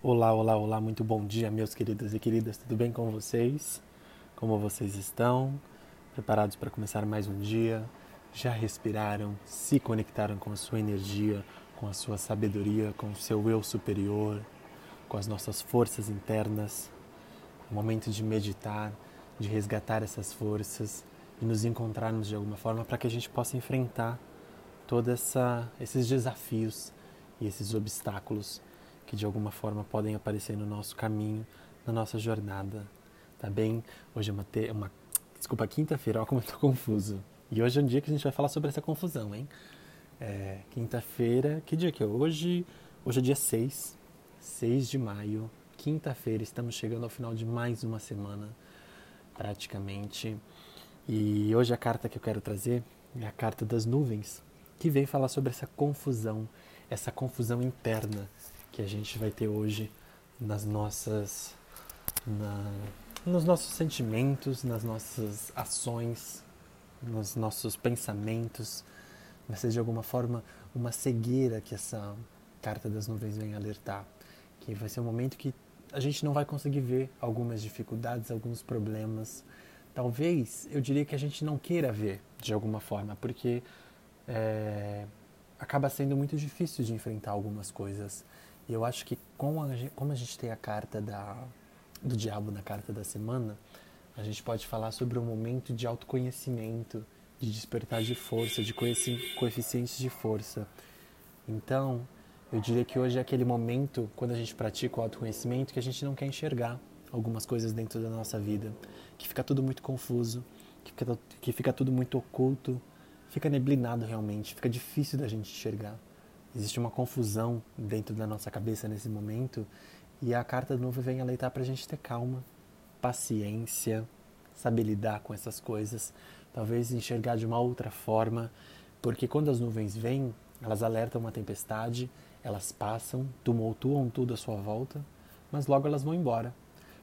Olá, olá, olá, muito bom dia, meus queridos e queridas, tudo bem com vocês? Como vocês estão? Preparados para começar mais um dia? Já respiraram? Se conectaram com a sua energia, com a sua sabedoria, com o seu eu superior, com as nossas forças internas? É momento de meditar, de resgatar essas forças e nos encontrarmos de alguma forma para que a gente possa enfrentar todos esses desafios e esses obstáculos que de alguma forma podem aparecer no nosso caminho, na nossa jornada, tá bem? Hoje é uma, te... uma... desculpa, quinta-feira, olha como eu tô confuso. E hoje é um dia que a gente vai falar sobre essa confusão, hein? É, quinta-feira, que dia que é hoje? Hoje é dia 6, 6 de maio, quinta-feira, estamos chegando ao final de mais uma semana, praticamente. E hoje a carta que eu quero trazer é a carta das nuvens, que vem falar sobre essa confusão, essa confusão interna que a gente vai ter hoje nas nossas na, nos nossos sentimentos, nas nossas ações, nos nossos pensamentos. Vai ser de alguma forma uma cegueira que essa carta das nuvens vem alertar, que vai ser um momento que a gente não vai conseguir ver algumas dificuldades, alguns problemas. Talvez eu diria que a gente não queira ver de alguma forma, porque é, acaba sendo muito difícil de enfrentar algumas coisas. E eu acho que com a, como a gente tem a carta da, do diabo na carta da semana, a gente pode falar sobre um momento de autoconhecimento, de despertar de força, de coeficientes de força. Então, eu diria que hoje é aquele momento, quando a gente pratica o autoconhecimento, que a gente não quer enxergar algumas coisas dentro da nossa vida, que fica tudo muito confuso, que fica, que fica tudo muito oculto, fica neblinado realmente, fica difícil da gente enxergar. Existe uma confusão dentro da nossa cabeça nesse momento e a carta do novo vem alertar para a gente ter calma, paciência, saber lidar com essas coisas, talvez enxergar de uma outra forma, porque quando as nuvens vêm, elas alertam uma tempestade, elas passam, tumultuam tudo à sua volta, mas logo elas vão embora.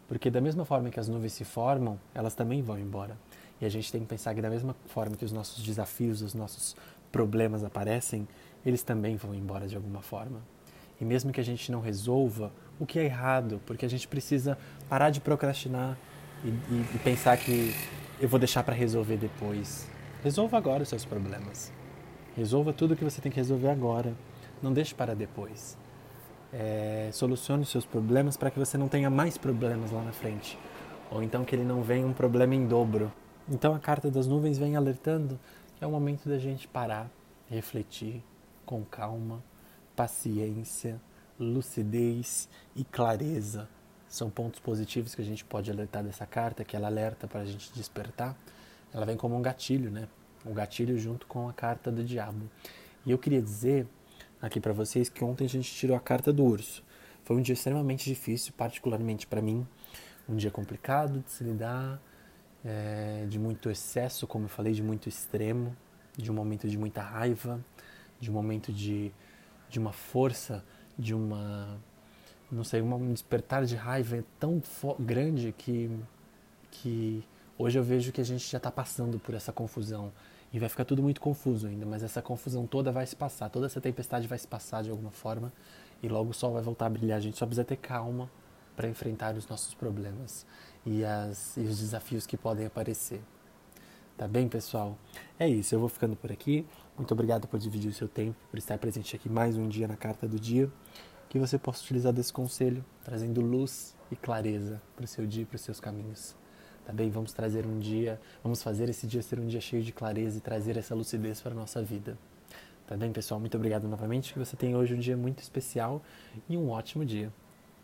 Porque da mesma forma que as nuvens se formam, elas também vão embora. E a gente tem que pensar que da mesma forma que os nossos desafios, os nossos problemas aparecem, eles também vão embora de alguma forma. E mesmo que a gente não resolva, o que é errado, porque a gente precisa parar de procrastinar e, e, e pensar que eu vou deixar para resolver depois. Resolva agora os seus problemas. Resolva tudo o que você tem que resolver agora. Não deixe para depois. É, solucione os seus problemas para que você não tenha mais problemas lá na frente. Ou então que ele não venha um problema em dobro. Então a carta das nuvens vem alertando que é o momento da gente parar, refletir, com calma, paciência, lucidez e clareza. São pontos positivos que a gente pode alertar dessa carta, que ela alerta para a gente despertar. Ela vem como um gatilho, né? Um gatilho junto com a carta do diabo. E eu queria dizer aqui para vocês que ontem a gente tirou a carta do urso. Foi um dia extremamente difícil, particularmente para mim. Um dia complicado de se lidar, é, de muito excesso, como eu falei, de muito extremo, de um momento de muita raiva, de um momento de, de uma força, de uma, não sei, um despertar de raiva tão grande que, que hoje eu vejo que a gente já está passando por essa confusão. E vai ficar tudo muito confuso ainda, mas essa confusão toda vai se passar, toda essa tempestade vai se passar de alguma forma e logo o sol vai voltar a brilhar. A gente só precisa ter calma para enfrentar os nossos problemas e, as, e os desafios que podem aparecer. Tá bem, pessoal? É isso, eu vou ficando por aqui. Muito obrigado por dividir o seu tempo, por estar presente aqui mais um dia na Carta do Dia. Que você possa utilizar desse conselho, trazendo luz e clareza para o seu dia e para os seus caminhos. Tá bem? Vamos trazer um dia, vamos fazer esse dia ser um dia cheio de clareza e trazer essa lucidez para a nossa vida. Tá bem, pessoal? Muito obrigado novamente. Que você tenha hoje um dia muito especial e um ótimo dia.